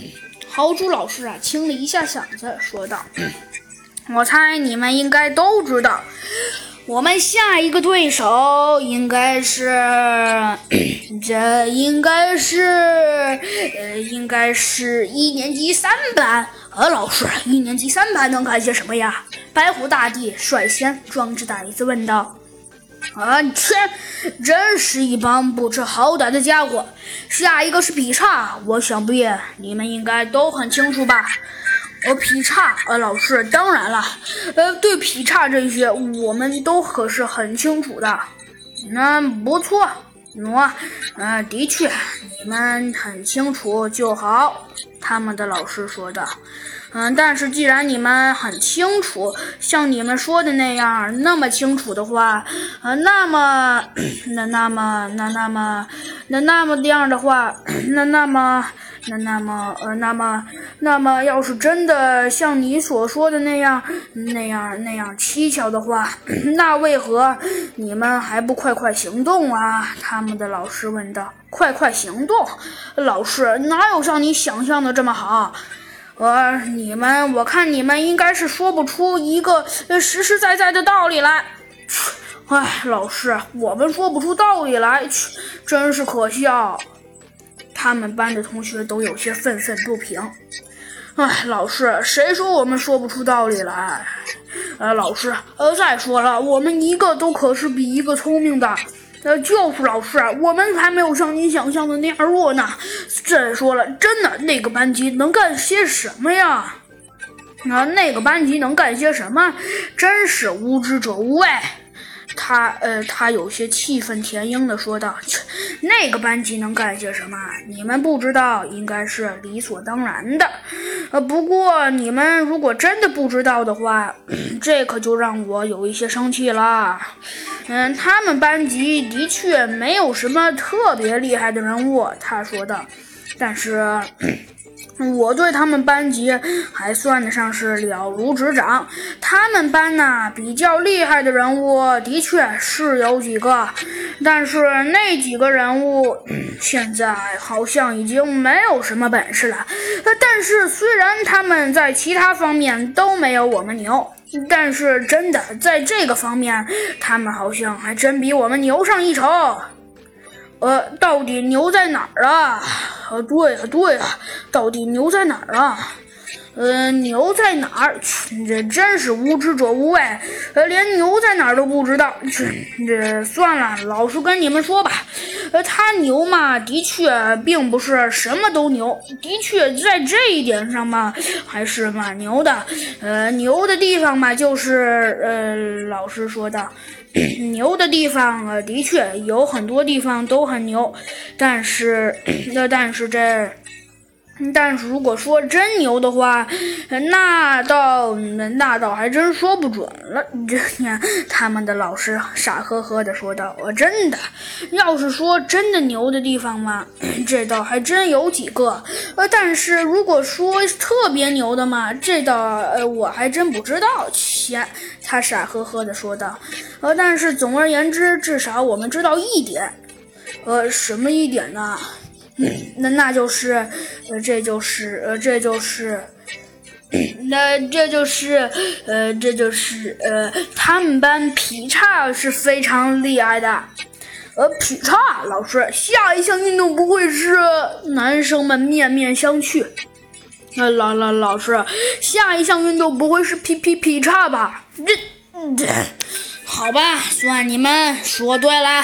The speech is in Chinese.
豪猪老师啊，清了一下嗓子，说道：“我猜你们应该都知道，我们下一个对手应该是，这应该是，呃，应该是一年级三班。呃，老师，一年级三班能干些什么呀？”白虎大帝率先壮着胆子问道。啊！切，真是一帮不知好歹的家伙。下一个是劈叉，我想必你们应该都很清楚吧？呃，劈叉，呃，老师，当然了，呃，对劈叉这些，我们都可是很清楚的。嗯不错，喏，嗯，的确，你们很清楚就好。他们的老师说的。嗯，但是既然你们很清楚，像你们说的那样那么清楚的话，呃，那么，那那么，那那么，那那么这样的话，那那么，那那么，呃，那么，那么，要是真的像你所说的那样，那样那样蹊跷的话，那为何你们还不快快行动啊？他们的老师问道。快快行动，老师，哪有像你想象的这么好？呃，你们，我看你们应该是说不出一个实实在在的道理来。唉，老师，我们说不出道理来，真是可笑。他们班的同学都有些愤愤不平。唉，老师，谁说我们说不出道理来？呃，老师，呃，再说了，我们一个都可是比一个聪明的。呃，就是老师，我们才没有像你想象的那样弱呢。再说了，真的，那个班级能干些什么呀？啊，那个班级能干些什么？真是无知者无畏。他，呃，他有些气愤填膺的说道：“那个班级能干些什么？你们不知道，应该是理所当然的。呃，不过你们如果真的不知道的话，这可就让我有一些生气了。”嗯，他们班级的确没有什么特别厉害的人物，他说道。但是，我对他们班级还算得上是了如指掌。他们班呢，比较厉害的人物的确是有几个，但是那几个人物 现在好像已经没有什么本事了。但是，虽然他们在其他方面都没有我们牛。但是真的，在这个方面，他们好像还真比我们牛上一筹。呃，到底牛在哪儿啊？呃，对啊，对啊，到底牛在哪儿啊？呃，牛在哪儿？这真是无知者无畏，呃，连牛在哪儿都不知道。这算了，老实跟你们说吧。呃，他牛嘛，的确并不是什么都牛，的确在这一点上嘛，还是蛮牛的。呃，牛的地方嘛，就是呃，老师说的，牛的地方呃，的确有很多地方都很牛，但是，那但是这。但是如果说真牛的话，那倒那倒还真说不准了。这他们的老师傻呵呵的说道：“我真的，要是说真的牛的地方嘛，这倒还真有几个。呃，但是如果说特别牛的嘛，这倒呃我还真不知道。”切，他傻呵呵的说道：“呃，但是总而言之，至少我们知道一点。呃，什么一点呢？” 那那就是，呃，这就是，呃，这就是，那这就是，呃，这就是，呃，他们班劈叉是非常厉害的。呃，劈叉老师，下一项运动不会是？男生们面面相觑。那，老老老师，下一项运动不会是劈劈劈叉吧？这，这，好吧，算你们说对了。